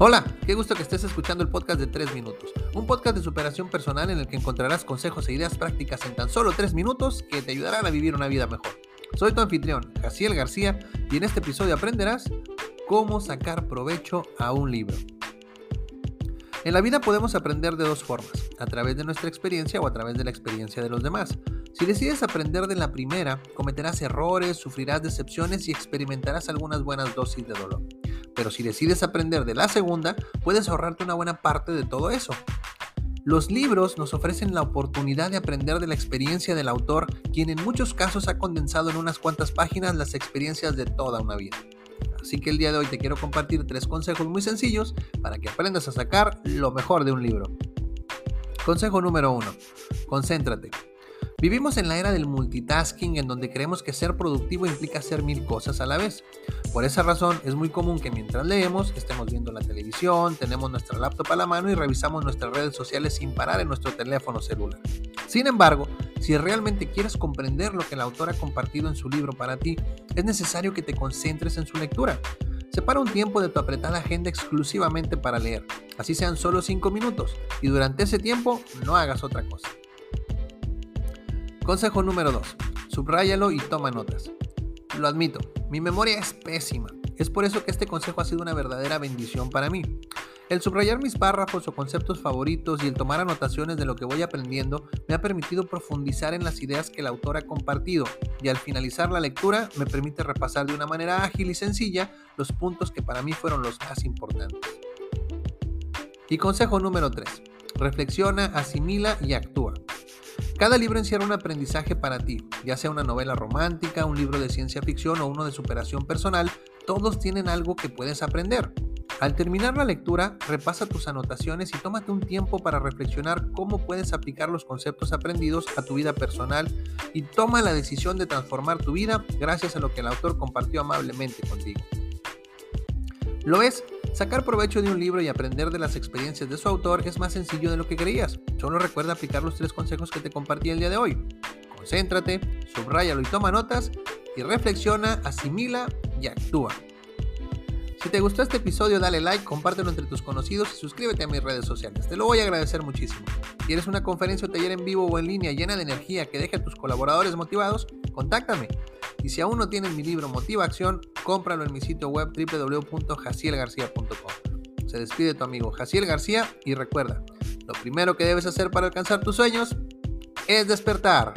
Hola, qué gusto que estés escuchando el podcast de 3 minutos, un podcast de superación personal en el que encontrarás consejos e ideas prácticas en tan solo 3 minutos que te ayudarán a vivir una vida mejor. Soy tu anfitrión, Jaciel García, y en este episodio aprenderás cómo sacar provecho a un libro. En la vida podemos aprender de dos formas, a través de nuestra experiencia o a través de la experiencia de los demás. Si decides aprender de la primera, cometerás errores, sufrirás decepciones y experimentarás algunas buenas dosis de dolor. Pero si decides aprender de la segunda, puedes ahorrarte una buena parte de todo eso. Los libros nos ofrecen la oportunidad de aprender de la experiencia del autor, quien en muchos casos ha condensado en unas cuantas páginas las experiencias de toda una vida. Así que el día de hoy te quiero compartir tres consejos muy sencillos para que aprendas a sacar lo mejor de un libro. Consejo número uno: Concéntrate. Vivimos en la era del multitasking en donde creemos que ser productivo implica hacer mil cosas a la vez. Por esa razón es muy común que mientras leemos estemos viendo la televisión, tenemos nuestra laptop a la mano y revisamos nuestras redes sociales sin parar en nuestro teléfono celular. Sin embargo, si realmente quieres comprender lo que el autor ha compartido en su libro para ti, es necesario que te concentres en su lectura. Separa un tiempo de tu apretada agenda exclusivamente para leer, así sean solo 5 minutos, y durante ese tiempo no hagas otra cosa. Consejo número 2. Subráyalo y toma notas. Lo admito, mi memoria es pésima. Es por eso que este consejo ha sido una verdadera bendición para mí. El subrayar mis párrafos o conceptos favoritos y el tomar anotaciones de lo que voy aprendiendo me ha permitido profundizar en las ideas que el autor ha compartido y al finalizar la lectura me permite repasar de una manera ágil y sencilla los puntos que para mí fueron los más importantes. Y consejo número 3. Reflexiona, asimila y actúa. Cada libro encierra un aprendizaje para ti, ya sea una novela romántica, un libro de ciencia ficción o uno de superación personal, todos tienen algo que puedes aprender. Al terminar la lectura, repasa tus anotaciones y tómate un tiempo para reflexionar cómo puedes aplicar los conceptos aprendidos a tu vida personal y toma la decisión de transformar tu vida gracias a lo que el autor compartió amablemente contigo. ¿Lo ves? Sacar provecho de un libro y aprender de las experiencias de su autor es más sencillo de lo que creías. Solo recuerda aplicar los tres consejos que te compartí el día de hoy. Concéntrate, subrayalo y toma notas, y reflexiona, asimila y actúa. Si te gustó este episodio, dale like, compártelo entre tus conocidos y suscríbete a mis redes sociales. Te lo voy a agradecer muchísimo. ¿Quieres una conferencia o taller en vivo o en línea llena de energía que deje a tus colaboradores motivados? Contáctame. Y si aún no tienes mi libro Motiva Acción, cómpralo en mi sitio web www.jacielgarcía.com. Se despide tu amigo Jaciel García y recuerda, lo primero que debes hacer para alcanzar tus sueños es despertar.